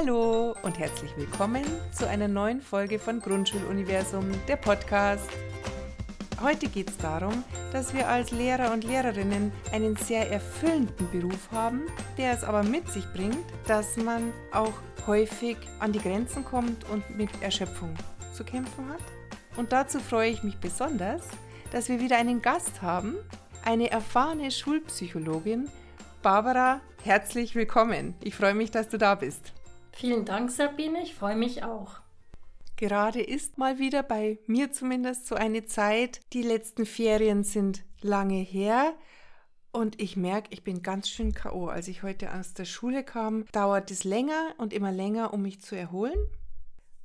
Hallo und herzlich willkommen zu einer neuen Folge von Grundschuluniversum, der Podcast. Heute geht es darum, dass wir als Lehrer und Lehrerinnen einen sehr erfüllenden Beruf haben, der es aber mit sich bringt, dass man auch häufig an die Grenzen kommt und mit Erschöpfung zu kämpfen hat. Und dazu freue ich mich besonders, dass wir wieder einen Gast haben, eine erfahrene Schulpsychologin, Barbara. Herzlich willkommen. Ich freue mich, dass du da bist. Vielen Dank, Sabine. Ich freue mich auch. Gerade ist mal wieder bei mir zumindest so eine Zeit. Die letzten Ferien sind lange her. Und ich merke, ich bin ganz schön K.O. Als ich heute aus der Schule kam, dauert es länger und immer länger, um mich zu erholen.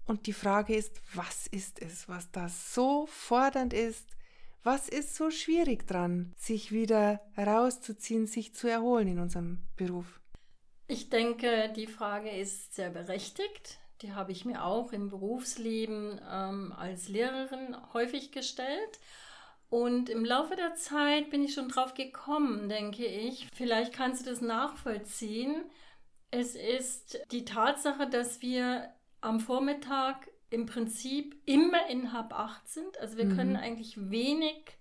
Und die Frage ist, was ist es, was da so fordernd ist? Was ist so schwierig dran, sich wieder herauszuziehen, sich zu erholen in unserem Beruf? Ich denke, die Frage ist sehr berechtigt. Die habe ich mir auch im Berufsleben ähm, als Lehrerin häufig gestellt. Und im Laufe der Zeit bin ich schon drauf gekommen, denke ich. Vielleicht kannst du das nachvollziehen. Es ist die Tatsache, dass wir am Vormittag im Prinzip immer in Hab 8 sind. Also wir mhm. können eigentlich wenig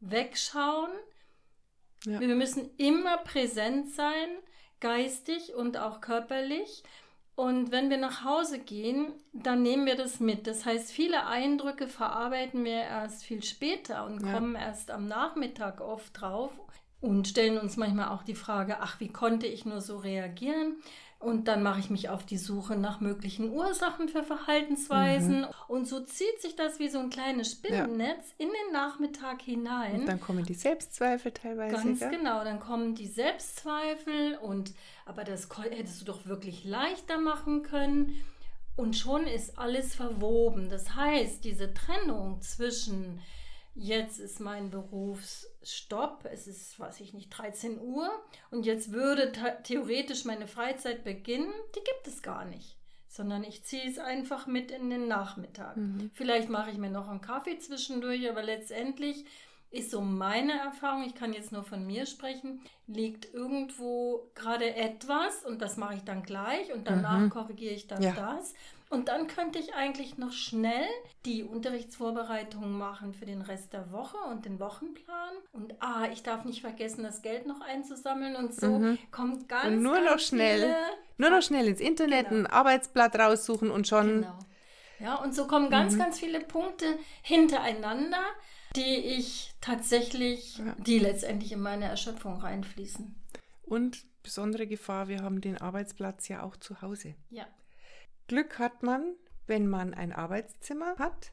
wegschauen. Ja. Wir müssen immer präsent sein, geistig und auch körperlich. Und wenn wir nach Hause gehen, dann nehmen wir das mit. Das heißt, viele Eindrücke verarbeiten wir erst viel später und ja. kommen erst am Nachmittag oft drauf und stellen uns manchmal auch die Frage, ach, wie konnte ich nur so reagieren? Und dann mache ich mich auf die Suche nach möglichen Ursachen für Verhaltensweisen. Mhm. Und so zieht sich das wie so ein kleines Spinnennetz ja. in den Nachmittag hinein. Und dann kommen die Selbstzweifel teilweise. Ganz ja? genau, dann kommen die Selbstzweifel und aber das hättest du doch wirklich leichter machen können. Und schon ist alles verwoben. Das heißt, diese Trennung zwischen jetzt ist mein Berufsstopp, es ist, weiß ich nicht, 13 Uhr und jetzt würde theoretisch meine Freizeit beginnen, die gibt es gar nicht. Sondern ich ziehe es einfach mit in den Nachmittag. Mhm. Vielleicht mache ich mir noch einen Kaffee zwischendurch, aber letztendlich ist so meine Erfahrung, ich kann jetzt nur von mir sprechen, liegt irgendwo gerade etwas und das mache ich dann gleich und danach mhm. korrigiere ich dann ja. das. Und dann könnte ich eigentlich noch schnell die Unterrichtsvorbereitungen machen für den Rest der Woche und den Wochenplan. Und ah, ich darf nicht vergessen, das Geld noch einzusammeln und so mhm. kommt ganz, und nur ganz noch schnell, nur noch schnell ins Internet genau. ein Arbeitsblatt raussuchen und schon. Genau. Ja, und so kommen ganz, mhm. ganz viele Punkte hintereinander, die ich tatsächlich, ja. die letztendlich in meine Erschöpfung reinfließen. Und besondere Gefahr, wir haben den Arbeitsplatz ja auch zu Hause. Ja. Glück hat man, wenn man ein Arbeitszimmer hat.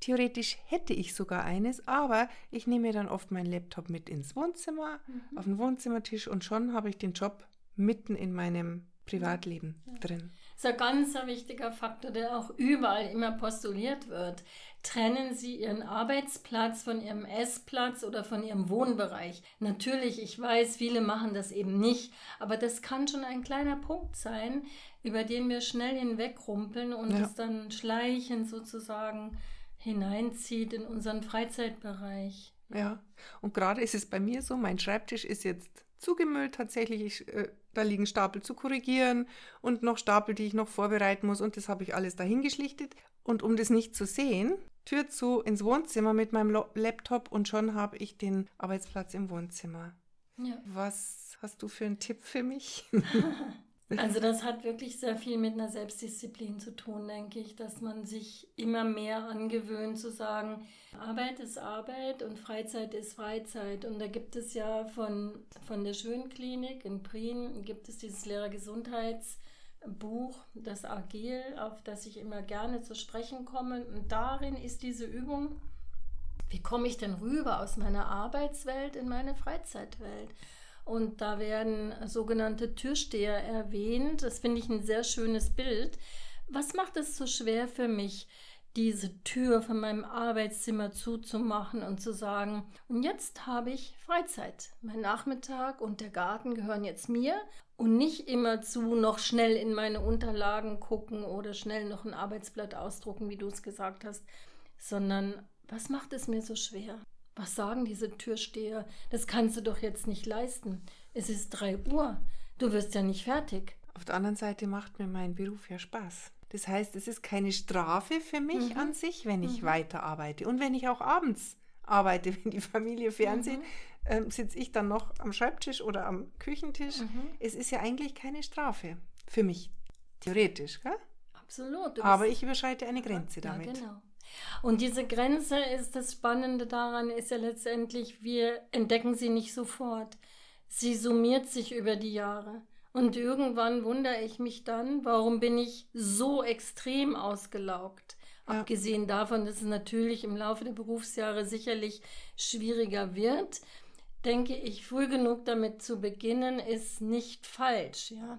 Theoretisch hätte ich sogar eines, aber ich nehme dann oft meinen Laptop mit ins Wohnzimmer, mhm. auf den Wohnzimmertisch und schon habe ich den Job mitten in meinem Privatleben ja. drin. Das ist ein ganz wichtiger Faktor, der auch überall immer postuliert wird. Trennen Sie Ihren Arbeitsplatz von Ihrem Essplatz oder von Ihrem Wohnbereich. Natürlich, ich weiß, viele machen das eben nicht, aber das kann schon ein kleiner Punkt sein, über den wir schnell hinwegrumpeln und ja. es dann schleichend sozusagen hineinzieht in unseren Freizeitbereich. Ja, und gerade ist es bei mir so, mein Schreibtisch ist jetzt zugemüllt tatsächlich. Ich, äh, da liegen Stapel zu korrigieren und noch Stapel, die ich noch vorbereiten muss und das habe ich alles dahingeschlichtet. Und um das nicht zu sehen, Tür zu ins Wohnzimmer mit meinem Laptop und schon habe ich den Arbeitsplatz im Wohnzimmer. Ja. Was hast du für einen Tipp für mich? Also das hat wirklich sehr viel mit einer Selbstdisziplin zu tun, denke ich, dass man sich immer mehr angewöhnt zu sagen, Arbeit ist Arbeit und Freizeit ist Freizeit. Und da gibt es ja von, von der Schönklinik in Prien, gibt es dieses Lehrergesundheitsbuch, das Agil, auf das ich immer gerne zu sprechen komme. Und darin ist diese Übung, wie komme ich denn rüber aus meiner Arbeitswelt in meine Freizeitwelt? Und da werden sogenannte Türsteher erwähnt. Das finde ich ein sehr schönes Bild. Was macht es so schwer für mich, diese Tür von meinem Arbeitszimmer zuzumachen und zu sagen, und jetzt habe ich Freizeit. Mein Nachmittag und der Garten gehören jetzt mir und nicht immer zu noch schnell in meine Unterlagen gucken oder schnell noch ein Arbeitsblatt ausdrucken, wie du es gesagt hast, sondern was macht es mir so schwer? Was sagen diese Türsteher? Das kannst du doch jetzt nicht leisten. Es ist drei Uhr. Du wirst ja nicht fertig. Auf der anderen Seite macht mir mein Beruf ja Spaß. Das heißt, es ist keine Strafe für mich Mhm. an sich, wenn ich Mhm. weiterarbeite. Und wenn ich auch abends arbeite, wenn die Familie Fernsehen, Mhm. ähm, sitze ich dann noch am Schreibtisch oder am Küchentisch. Mhm. Es ist ja eigentlich keine Strafe für mich, theoretisch. Gell? Absolut. Aber ich überschreite eine Grenze Ja, damit. genau. Und diese Grenze ist das Spannende daran, ist ja letztendlich, wir entdecken sie nicht sofort. Sie summiert sich über die Jahre. Und irgendwann wundere ich mich dann, warum bin ich so extrem ausgelaugt? Ja. Abgesehen davon, dass es natürlich im Laufe der Berufsjahre sicherlich schwieriger wird, denke ich, früh genug damit zu beginnen, ist nicht falsch. Ja?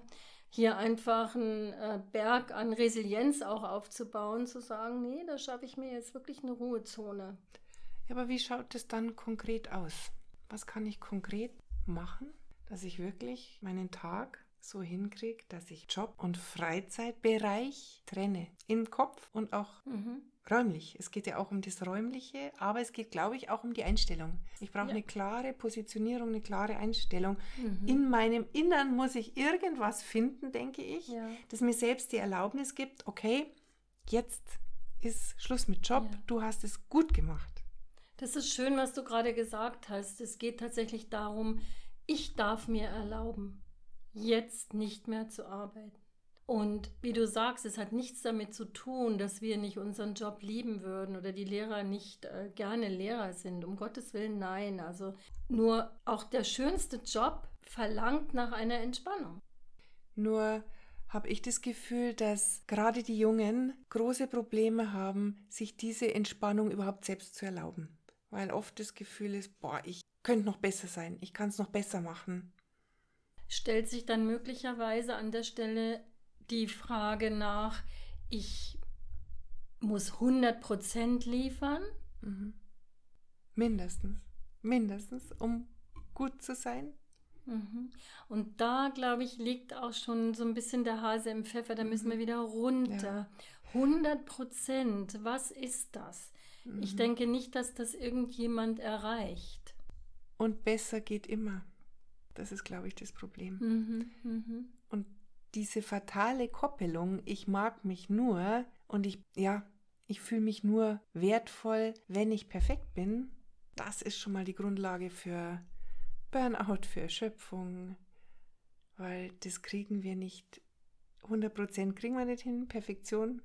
Hier einfach einen äh, Berg an Resilienz auch aufzubauen, zu sagen, nee, da schaffe ich mir jetzt wirklich eine Ruhezone. Ja, aber wie schaut es dann konkret aus? Was kann ich konkret machen, dass ich wirklich meinen Tag so hinkriege, dass ich Job- und Freizeitbereich trenne? Im Kopf und auch Mhm. räumlich. Es geht ja auch um das Räumliche, aber es geht, glaube ich, auch um die Einstellung. Ich brauche Ja. eine klare Positionierung, eine klare Einstellung. Mhm. In meinem Innern muss ich irgendwas finden, denke ich, Ja. das mir selbst die Erlaubnis gibt, okay, jetzt ist Schluss mit Job, Ja. du hast es gut gemacht. Das ist schön, was du gerade gesagt hast. Es geht tatsächlich darum, ich darf mir erlauben, jetzt nicht mehr zu arbeiten. Und wie du sagst, es hat nichts damit zu tun, dass wir nicht unseren Job lieben würden oder die Lehrer nicht äh, gerne Lehrer sind. Um Gottes Willen, nein. Also nur auch der schönste Job verlangt nach einer Entspannung. Nur habe ich das Gefühl, dass gerade die Jungen große Probleme haben, sich diese Entspannung überhaupt selbst zu erlauben. Weil oft das Gefühl ist, boah, ich könnte noch besser sein, ich kann es noch besser machen. Stellt sich dann möglicherweise an der Stelle die Frage nach, ich muss 100% liefern Mhm. Mindestens. Mindestens, um gut zu sein. Mhm. Und da, glaube ich, liegt auch schon so ein bisschen der Hase im Pfeffer. Da müssen wir wieder runter. 100 Prozent, was ist das? Ich Mhm. denke nicht, dass das irgendjemand erreicht. Und besser geht immer. Das ist, glaube ich, das Problem. Mhm. Mhm. Und diese fatale Koppelung, ich mag mich nur und ich, ja, ich fühle mich nur wertvoll, wenn ich perfekt bin, das ist schon mal die Grundlage für Burnout, für Erschöpfung, weil das kriegen wir nicht, 100% kriegen wir nicht hin, Perfektion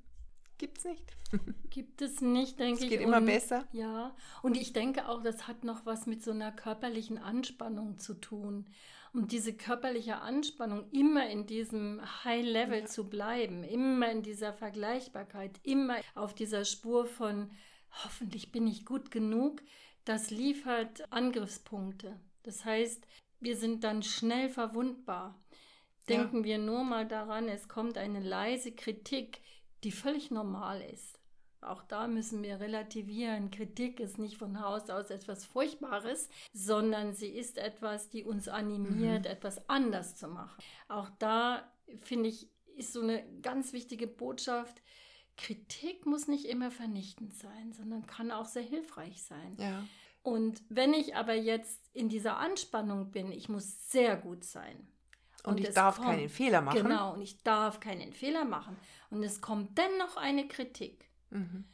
gibt's nicht. Gibt es nicht, denke Es ich. geht immer Und- besser. Ja, und ich denke auch, das hat noch was mit so einer körperlichen Anspannung zu tun. Und diese körperliche Anspannung, immer in diesem High Level Ja. zu bleiben, immer in dieser Vergleichbarkeit, immer auf dieser Spur von hoffentlich bin ich gut genug, das liefert Angriffspunkte. Das heißt, wir sind dann schnell verwundbar. Ja. Denken wir nur mal daran, es kommt eine leise Kritik, die völlig normal ist. Auch da müssen wir relativieren. Kritik ist nicht von Haus aus etwas Furchtbares, sondern sie ist etwas, die uns animiert, Mhm. etwas anders zu machen. Auch da finde ich, ist so eine ganz wichtige Botschaft. Kritik muss nicht immer vernichtend sein, sondern kann auch sehr hilfreich sein. Ja. Und wenn ich aber jetzt in dieser Anspannung bin, ich muss sehr gut sein. Und, ich es darf kommt- keinen Fehler machen. Genau, und ich darf keinen Fehler machen. Und es kommt dennoch eine Kritik. Mhm.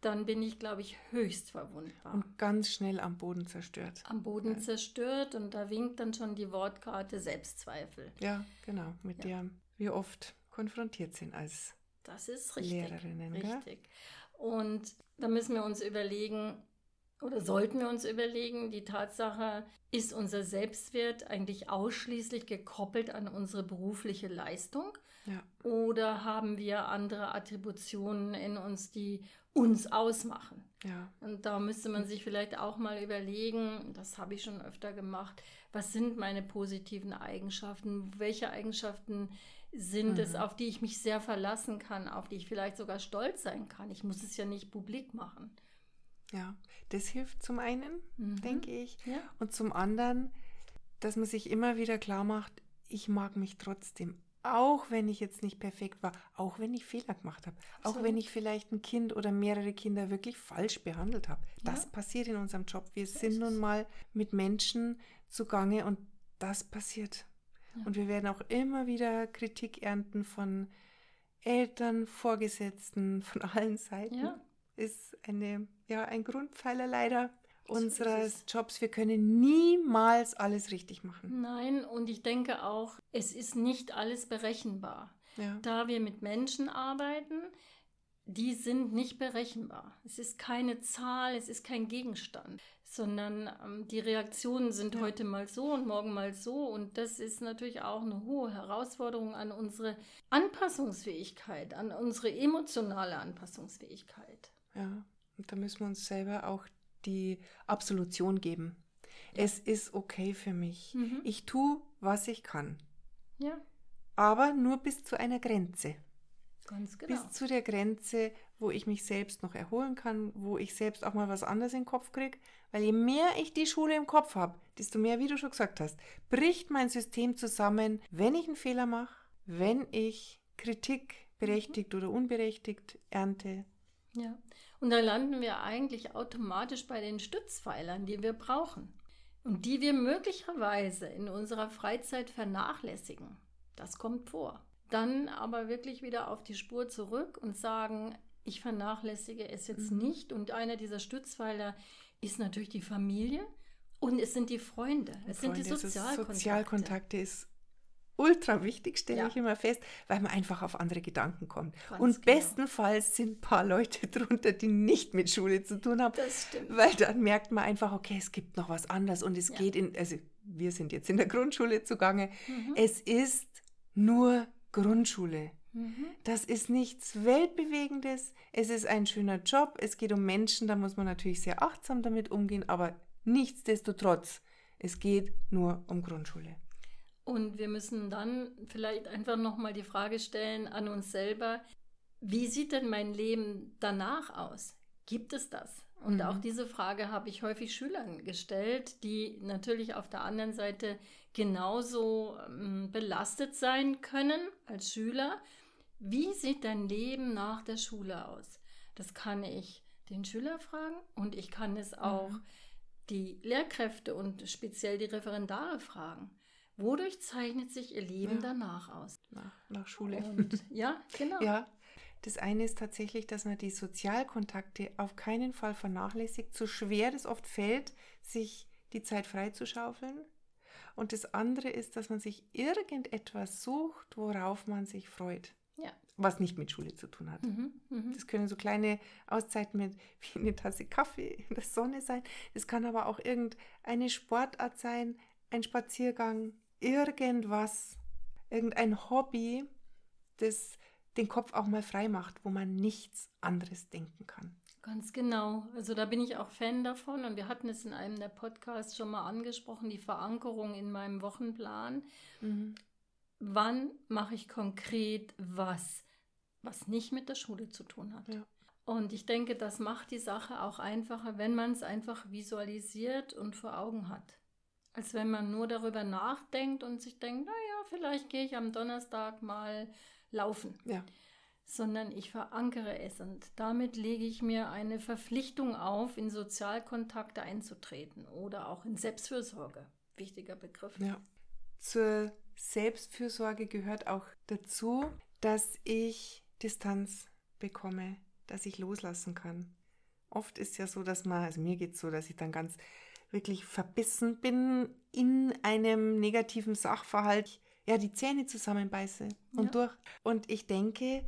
Dann bin ich, glaube ich, höchst verwundbar. Und ganz schnell am Boden zerstört. am Boden Ja. zerstört und da winkt dann schon die Wortkarte Selbstzweifel. Ja, genau, mit Ja. der wir oft konfrontiert sind als Das ist richtig. Lehrerinnen. Gell? Richtig. Und da müssen wir uns überlegen, oder sollten wir uns überlegen, die Tatsache, ist unser Selbstwert eigentlich ausschließlich gekoppelt an unsere berufliche Leistung? Ja. Oder haben wir andere Attributionen in uns, die uns ausmachen? Ja. Und da müsste man sich vielleicht auch mal überlegen, das habe ich schon öfter gemacht, was sind meine positiven Eigenschaften? Welche Eigenschaften sind es, Mhm. auf die ich mich sehr verlassen kann, auf die ich vielleicht sogar stolz sein kann? Ich muss es ja nicht publik machen. Ja, das hilft zum einen, Mhm. denke ich, Ja. und zum anderen, dass man sich immer wieder klar macht, ich mag mich trotzdem, auch wenn ich jetzt nicht perfekt war, auch wenn ich Fehler gemacht habe, auch Absolut. wenn ich vielleicht ein Kind oder mehrere Kinder wirklich falsch behandelt habe. Das Ja. passiert in unserem Job. Wir So sind nun mal mit Menschen zugange und das passiert. Ja. Und wir werden auch immer wieder Kritik ernten von Eltern, Vorgesetzten, von allen Seiten. Ja. Ist eine, ja, ein Grundpfeiler leider unseres Jobs. Wir können niemals alles richtig machen. Nein, und ich denke auch, es ist nicht alles berechenbar. Ja. Da wir mit Menschen arbeiten, die sind nicht berechenbar. Es ist keine Zahl, es ist kein Gegenstand, sondern ähm, die Reaktionen sind ja. heute mal so und morgen mal so. Und das ist natürlich auch eine hohe Herausforderung an unsere Anpassungsfähigkeit, an unsere emotionale Anpassungsfähigkeit. Ja, da müssen wir uns selber auch die Absolution geben. Ja. Es ist okay für mich. Mhm. Ich tue, was ich kann. Ja. Aber nur bis zu einer Grenze. Ganz genau. Bis zu der Grenze, wo ich mich selbst noch erholen kann, wo ich selbst auch mal was anderes in den Kopf kriege. Weil je mehr ich die Schule im Kopf habe, desto mehr, wie du schon gesagt hast, bricht mein System zusammen, wenn ich einen Fehler mache, wenn ich Kritik berechtigt mhm. oder unberechtigt ernte. Ja, und da landen wir eigentlich automatisch bei den Stützpfeilern, die wir brauchen und die wir möglicherweise in unserer Freizeit vernachlässigen. Das kommt vor. Dann aber wirklich wieder auf die Spur zurück und sagen, ich vernachlässige es jetzt mhm. nicht. Und einer dieser Stützpfeiler ist natürlich die Familie und es sind die Freunde. Es Freunde, sind die Sozialkontakte. Sozialkontakte ist ultra wichtig, stelle ja. ich immer fest, weil man einfach auf andere Gedanken kommt. Ganz und genau. bestenfalls sind ein paar Leute drunter, die nicht mit Schule zu tun haben. Das stimmt. Weil dann merkt man einfach, okay, es gibt noch was anderes und es ja. geht in, also wir sind jetzt in der Grundschule zugange. Mhm. Es ist nur Grundschule. Mhm. Das ist nichts Weltbewegendes. Es ist ein schöner Job. Es geht um Menschen. Da muss man natürlich sehr achtsam damit umgehen. Aber nichtsdestotrotz, es geht nur um Grundschule. Und wir müssen dann vielleicht einfach nochmal die Frage stellen an uns selber, wie sieht denn mein Leben danach aus? Gibt es das? Und mhm. auch diese Frage habe ich häufig Schülern gestellt, die natürlich auf der anderen Seite genauso ähm, belastet sein können als Schüler. Wie sieht dein Leben nach der Schule aus? Das kann ich den Schüler fragen und ich kann es auch mhm. die Lehrkräfte und speziell die Referendare fragen. Wodurch zeichnet sich ihr Leben ja. danach aus? Nach, nach Schule. Und, ja, genau. Ja, das eine ist tatsächlich, dass man die Sozialkontakte auf keinen Fall vernachlässigt, so schwer es oft fällt, sich die Zeit freizuschaufeln. Und das andere ist, dass man sich irgendetwas sucht, worauf man sich freut. Ja. Was nicht mit Schule zu tun hat. Mhm, mh. Das können so kleine Auszeiten mit wie eine Tasse Kaffee in der Sonne sein. Es kann aber auch irgendeine Sportart sein, ein Spaziergang, irgendwas, irgendein Hobby, das den Kopf auch mal frei macht, wo man nichts anderes denken kann. Ganz genau. Also da bin ich auch Fan davon und wir hatten es in einem der Podcasts schon mal angesprochen, die Verankerung in meinem Wochenplan. Mhm. Wann mache ich konkret was, was nicht mit der Schule zu tun hat? Ja. Und ich denke, das macht die Sache auch einfacher, wenn man es einfach visualisiert und vor Augen hat. Als wenn man nur darüber nachdenkt und sich denkt, naja, vielleicht gehe ich am Donnerstag mal laufen. Ja. Sondern ich verankere es und damit lege ich mir eine Verpflichtung auf, in Sozialkontakte einzutreten oder auch in Selbstfürsorge. Wichtiger Begriff. Ja. Zur Selbstfürsorge gehört auch dazu, dass ich Distanz bekomme, dass ich loslassen kann. Oft ist ja so, dass man, also mir geht es so, dass ich dann ganz wirklich verbissen bin in einem negativen Sachverhalt, ja, die Zähne zusammenbeiße und ja. durch. Und ich denke,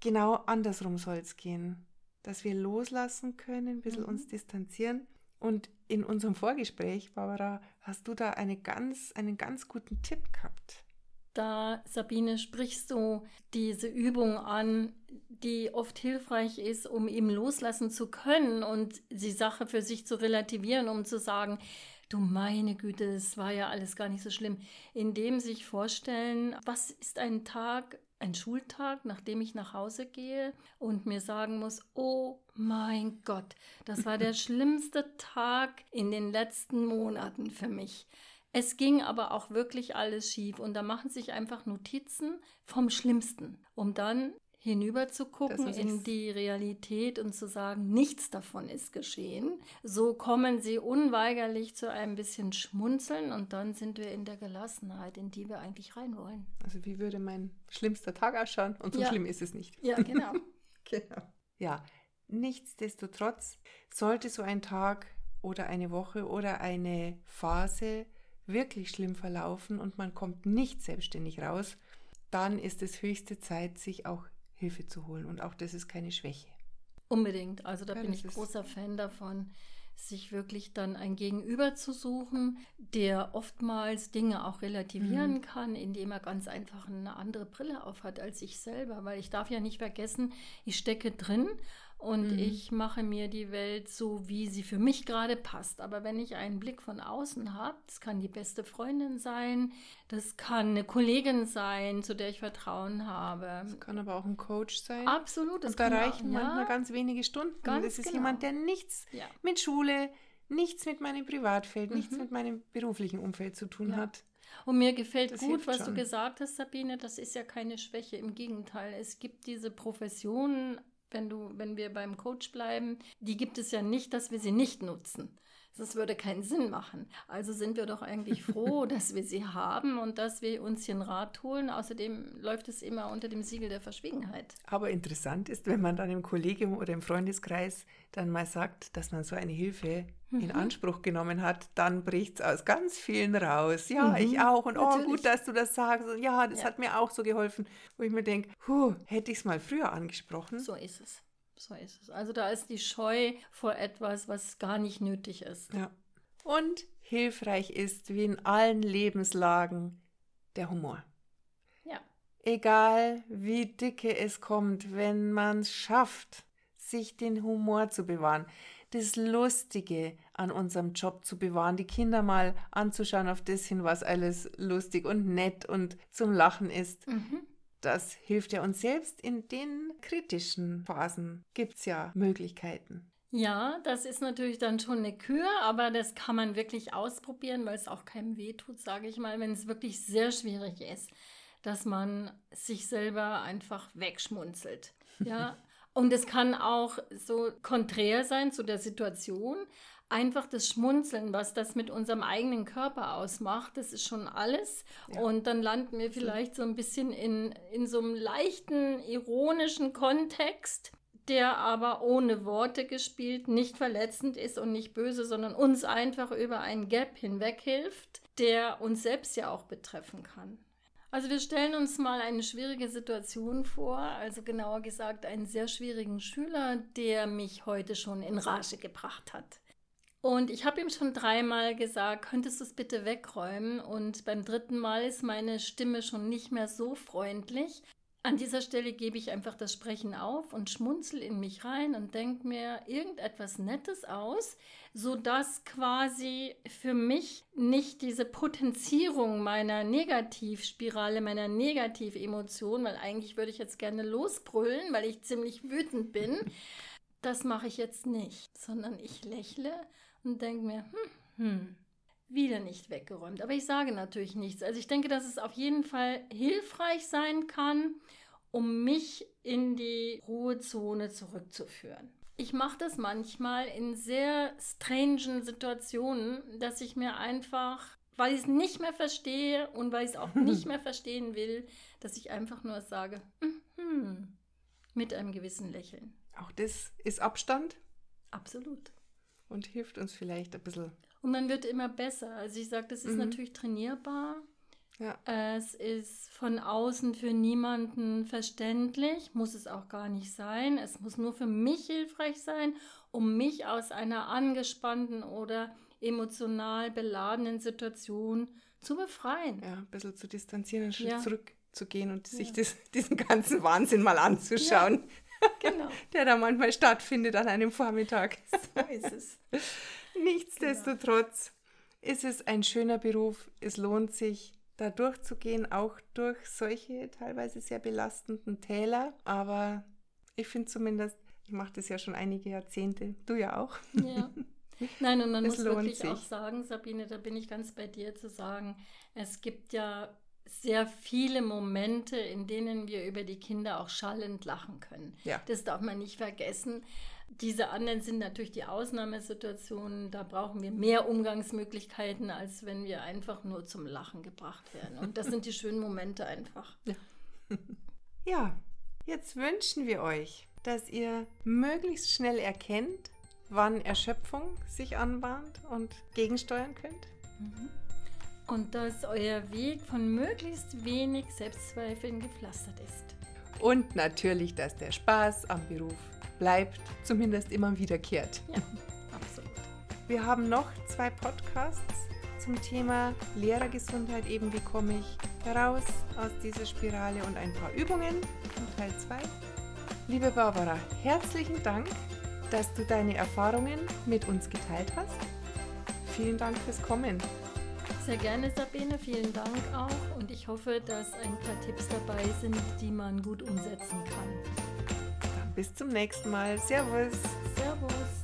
genau andersrum soll es gehen. Dass wir loslassen können, ein bisschen mhm. uns distanzieren. Und in unserem Vorgespräch, Barbara, hast du da eine ganz, einen ganz guten Tipp gehabt. Da, Sabine, sprichst du diese Übung an, die oft hilfreich ist, um eben loslassen zu können und die Sache für sich zu relativieren, um zu sagen, du meine Güte, das war ja alles gar nicht so schlimm. Indem sich vorstellen, was ist ein Tag, ein Schultag, nachdem ich nach Hause gehe und mir sagen muss, oh mein Gott, das war der schlimmste Tag in den letzten Monaten für mich. Es ging aber auch wirklich alles schief und da machen sich einfach Notizen vom Schlimmsten, um dann hinüber zu gucken in die Realität und zu sagen, nichts davon ist geschehen. So kommen sie unweigerlich zu einem bisschen Schmunzeln und dann sind wir in der Gelassenheit, in die wir eigentlich rein wollen. Also wie würde mein schlimmster Tag ausschauen? Und so ja. schlimm ist es nicht. Ja, genau. genau. Ja, nichtsdestotrotz sollte so ein Tag oder eine Woche oder eine Phase wirklich schlimm verlaufen und man kommt nicht selbstständig raus, dann ist es höchste Zeit, sich auch Hilfe zu holen. Und auch das ist keine Schwäche. Unbedingt. Also da ja, bin ich großer Fan davon, sich wirklich dann ein Gegenüber zu suchen, der oftmals Dinge auch relativieren mhm. kann, indem er ganz einfach eine andere Brille aufhat als ich selber. Weil ich darf ja nicht vergessen, ich stecke drin und mhm. ich mache mir die Welt so, wie sie für mich gerade passt. Aber wenn ich einen Blick von außen habe, das kann die beste Freundin sein, das kann eine Kollegin sein, zu der ich Vertrauen habe. Das kann aber auch ein Coach sein. Absolut. Das und da reichen auch, manchmal ganz wenige Stunden. Ganz das ist genau. jemand, der nichts ja. mit Schule, nichts mit meinem Privatfeld, mhm. nichts mit meinem beruflichen Umfeld zu tun ja. hat. Und mir gefällt das gut, was schon. du gesagt hast, Sabine. Das ist ja keine Schwäche. Im Gegenteil, es gibt diese Professionen wenn du, wenn wir beim Coach bleiben, die gibt es ja nicht, dass wir sie nicht nutzen. Das würde keinen Sinn machen. Also sind wir doch eigentlich froh, dass wir sie haben und dass wir uns hier einen Rat holen. Außerdem läuft es immer unter dem Siegel der Verschwiegenheit. Aber interessant ist, wenn man dann im Kollegium oder im Freundeskreis dann mal sagt, dass man so eine Hilfe in mhm. Anspruch genommen hat, dann bricht es aus ganz vielen raus. Ja, mhm. ich auch. Und Natürlich. oh, gut, dass du das sagst. Und ja, das ja. hat mir auch so geholfen. Wo ich mir denke, hätte ich es mal früher angesprochen. So ist es. So ist es. Also da ist die Scheu vor etwas, was gar nicht nötig ist. Ja. Und hilfreich ist, wie in allen Lebenslagen, der Humor. Ja. Egal wie dicke es kommt, wenn man es schafft, sich den Humor zu bewahren, das Lustige an unserem Job zu bewahren, die Kinder mal anzuschauen auf das hin, was alles lustig und nett und zum Lachen ist. Mhm das hilft ja uns selbst in den kritischen Phasen. Gibt es ja Möglichkeiten. Ja, das ist natürlich dann schon eine Kür, aber das kann man wirklich ausprobieren, weil es auch keinem wehtut, sage ich mal, wenn es wirklich sehr schwierig ist, dass man sich selber einfach wegschmunzelt. Ja. Und es kann auch so konträr sein zu der Situation, einfach das Schmunzeln, was das mit unserem eigenen Körper ausmacht, das ist schon alles. Ja. Und dann landen wir vielleicht so ein bisschen in, in so einem leichten, ironischen Kontext, der aber ohne Worte gespielt nicht verletzend ist und nicht böse, sondern uns einfach über einen Gap hinweg hilft, der uns selbst ja auch betreffen kann. Also wir stellen uns mal eine schwierige Situation vor, also genauer gesagt einen sehr schwierigen Schüler, der mich heute schon in Rage gebracht hat. Und ich habe ihm schon dreimal gesagt, könntest du es bitte wegräumen? Und beim dritten Mal ist meine Stimme schon nicht mehr so freundlich. An dieser Stelle gebe ich einfach das Sprechen auf und schmunzel in mich rein und denke mir irgendetwas Nettes aus, sodass quasi für mich nicht diese Potenzierung meiner Negativspirale, meiner Negativemotion, weil eigentlich würde ich jetzt gerne losbrüllen, weil ich ziemlich wütend bin, das mache ich jetzt nicht, sondern ich lächle und denke mir, hm, hm, wieder nicht weggeräumt. Aber ich sage natürlich nichts. Also ich denke, dass es auf jeden Fall hilfreich sein kann, um mich in die Ruhezone zurückzuführen. Ich mache das manchmal in sehr strangen Situationen, dass ich mir einfach, weil ich es nicht mehr verstehe und weil ich es auch nicht mehr verstehen will, dass ich einfach nur sage, hm, hm, mit einem gewissen Lächeln. Auch das ist Abstand? Absolut und hilft uns vielleicht ein bisschen. Und man wird immer besser. Also ich sage, das ist mhm. natürlich trainierbar. Ja. Es ist von außen für niemanden verständlich, muss es auch gar nicht sein. Es muss nur für mich hilfreich sein, um mich aus einer angespannten oder emotional beladenen Situation zu befreien. Ja, ein bisschen zu distanzieren, einen Schritt ja. zurückzugehen und ja. sich das, diesen ganzen Wahnsinn mal anzuschauen. Genau. der da manchmal stattfindet an einem Vormittag. So ist es. Nichtsdestotrotz genau. ist es ein schöner Beruf. Es lohnt sich, da durchzugehen, auch durch solche teilweise sehr belastenden Täler. Aber ich finde zumindest, ich mache das ja schon einige Jahrzehnte, du ja auch. Ja. Nein, und man es muss wirklich sich. auch sagen, Sabine, da bin ich ganz bei dir zu sagen, es gibt ja sehr viele Momente, in denen wir über die Kinder auch schallend lachen können. Ja. Das darf man nicht vergessen. Diese anderen sind natürlich die Ausnahmesituationen. Da brauchen wir mehr Umgangsmöglichkeiten, als wenn wir einfach nur zum Lachen gebracht werden. Und das sind die schönen Momente einfach. Ja. ja, jetzt wünschen wir euch, dass ihr möglichst schnell erkennt, wann Erschöpfung sich anbahnt und gegensteuern könnt. Mhm. Und dass euer Weg von möglichst wenig Selbstzweifeln gepflastert ist. Und natürlich, dass der Spaß am Beruf bleibt, zumindest immer wiederkehrt. Ja, absolut. Wir haben noch zwei Podcasts zum Thema Lehrergesundheit. Eben wie komme ich heraus aus dieser Spirale und ein paar Übungen in Teil 2. Liebe Barbara, herzlichen Dank, dass du deine Erfahrungen mit uns geteilt hast. Vielen Dank fürs Kommen. Sehr gerne, Sabine. Vielen Dank auch. Und ich hoffe, dass ein paar Tipps dabei sind, die man gut umsetzen kann. Dann bis zum nächsten Mal. Servus. Servus.